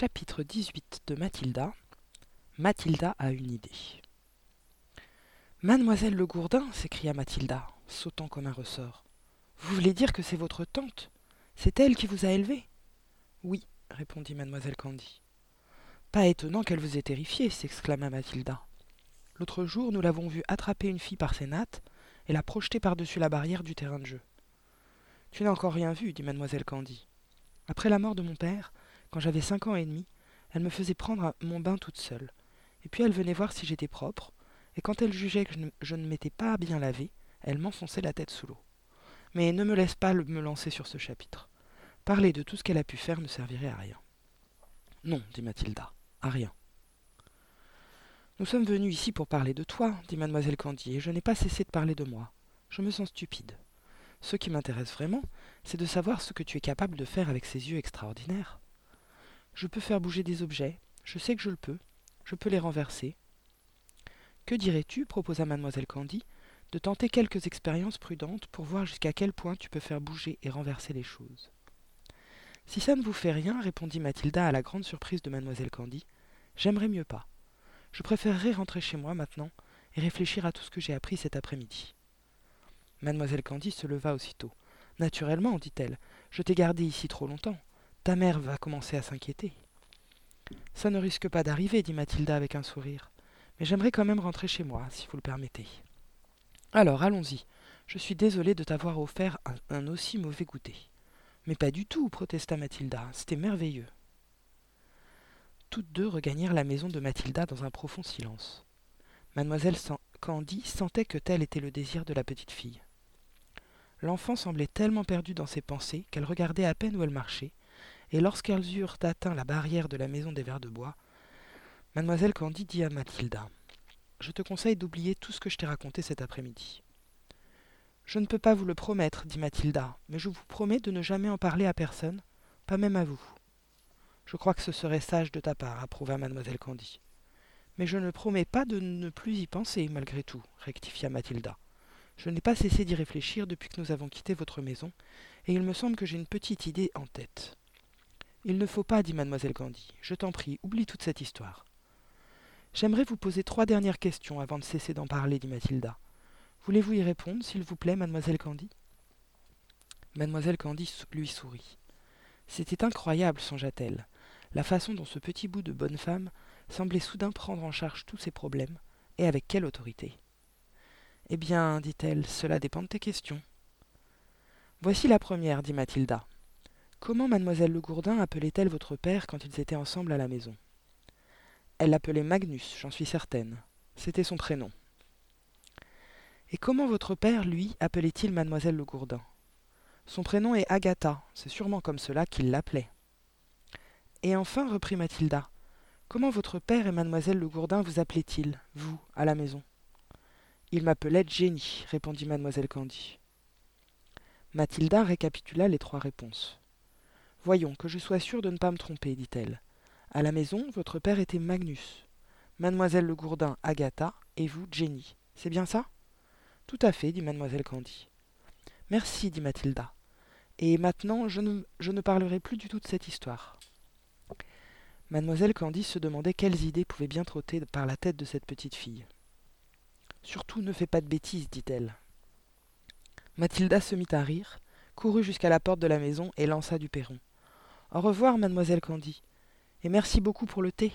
Chapitre 18 de Mathilda. Mathilda a une idée. Mademoiselle Le Gourdin s'écria Mathilda, sautant comme un ressort. Vous voulez dire que c'est votre tante? C'est elle qui vous a élevé Oui, répondit mademoiselle Candy. Pas étonnant qu'elle vous ait terrifiée, s'exclama Mathilda. L'autre jour, nous l'avons vue attraper une fille par ses nattes et la projeter par-dessus la barrière du terrain de jeu. Tu n'as encore rien vu, dit mademoiselle Candy. Après la mort de mon père, quand j'avais cinq ans et demi, elle me faisait prendre mon bain toute seule. Et puis elle venait voir si j'étais propre, et quand elle jugeait que je ne, m'étais pas bien lavé, elle m'enfonçait la tête sous l'eau. Mais ne me laisse pas me lancer sur ce chapitre. Parler de tout ce qu'elle a pu faire ne servirait à rien. Non, dit Mathilda, à rien. Nous sommes venus ici pour parler de toi, dit mademoiselle Candy, et je n'ai pas cessé de parler de moi. Je me sens stupide. Ce qui m'intéresse vraiment, c'est de savoir ce que tu es capable de faire avec ces yeux extraordinaires. Je peux faire bouger des objets, je sais que je le peux, je peux les renverser. Que dirais-tu, proposa mademoiselle Candy, de tenter quelques expériences prudentes pour voir jusqu'à quel point tu peux faire bouger et renverser les choses. Si ça ne vous fait rien, répondit Mathilda à la grande surprise de mademoiselle Candy, j'aimerais mieux pas. Je préférerais rentrer chez moi maintenant et réfléchir à tout ce que j'ai appris cet après-midi. Mademoiselle Candy se leva aussitôt. Naturellement, dit-elle, je t'ai gardé ici trop longtemps. Ta mère va commencer à s'inquiéter. Ça ne risque pas d'arriver, dit Mathilda avec un sourire. Mais j'aimerais quand même rentrer chez moi, si vous le permettez. Alors, allons-y. Je suis désolée de t'avoir offert un, aussi mauvais goûter. Mais pas du tout, protesta Mathilda. C'était merveilleux. Toutes deux regagnèrent la maison de Mathilda dans un profond silence. Mademoiselle Candy sentait que tel était le désir de la petite fille. L'enfant semblait tellement perdue dans ses pensées qu'elle regardait à peine où elle marchait, et lorsqu'elles eurent atteint la barrière de la maison des vers de bois, mademoiselle Candy dit à Mathilda Je te conseille d'oublier tout ce que je t'ai raconté cet après-midi. Je ne peux pas vous le promettre, dit Mathilda, mais je vous promets de ne jamais en parler à personne, pas même à vous. Je crois que ce serait sage de ta part, approuva mademoiselle Candy. Mais je ne promets pas de ne plus y penser, malgré tout, rectifia Mathilda. Je n'ai pas cessé d'y réfléchir depuis que nous avons quitté votre maison, et il me semble que j'ai une petite idée en tête. Il ne faut pas, dit mademoiselle Candy. Je t'en prie, oublie toute cette histoire. J'aimerais vous poser trois dernières questions avant de cesser d'en parler, dit Mathilda. Voulez-vous y répondre, s'il vous plaît, mademoiselle Candy Mademoiselle Candy lui sourit. C'était incroyable, songea-t-elle, la façon dont ce petit bout de bonne femme semblait soudain prendre en charge tous ses problèmes, et avec quelle autorité. Eh bien, dit-elle, cela dépend de tes questions. Voici la première, dit Mathilda. Comment mademoiselle Le Gourdin appelait-elle votre père quand ils étaient ensemble à la maison? Elle l'appelait Magnus, j'en suis certaine. C'était son prénom. Et comment votre père, lui, appelait-il mademoiselle Le Gourdin? Son prénom est Agatha, c'est sûrement comme cela qu'il l'appelait. Et enfin, reprit Mathilda, comment votre père et mademoiselle Le Gourdin vous appelaient-ils, vous, à la maison? Il m'appelait Jenny, répondit mademoiselle Candy. Mathilda récapitula les trois réponses. Voyons, que je sois sûre de ne pas me tromper, dit-elle. À la maison, votre père était Magnus, mademoiselle Le Gourdin Agatha, et vous Jenny. C'est bien ça? Tout à fait, dit mademoiselle Candy. Merci, dit Mathilda. Et maintenant, je ne, je ne parlerai plus du tout de cette histoire. Mademoiselle Candy se demandait quelles idées pouvaient bien trotter par la tête de cette petite fille. Surtout ne fais pas de bêtises, dit-elle. Mathilda se mit à rire, courut jusqu'à la porte de la maison et lança du perron. Au revoir, mademoiselle Candy. Et merci beaucoup pour le thé.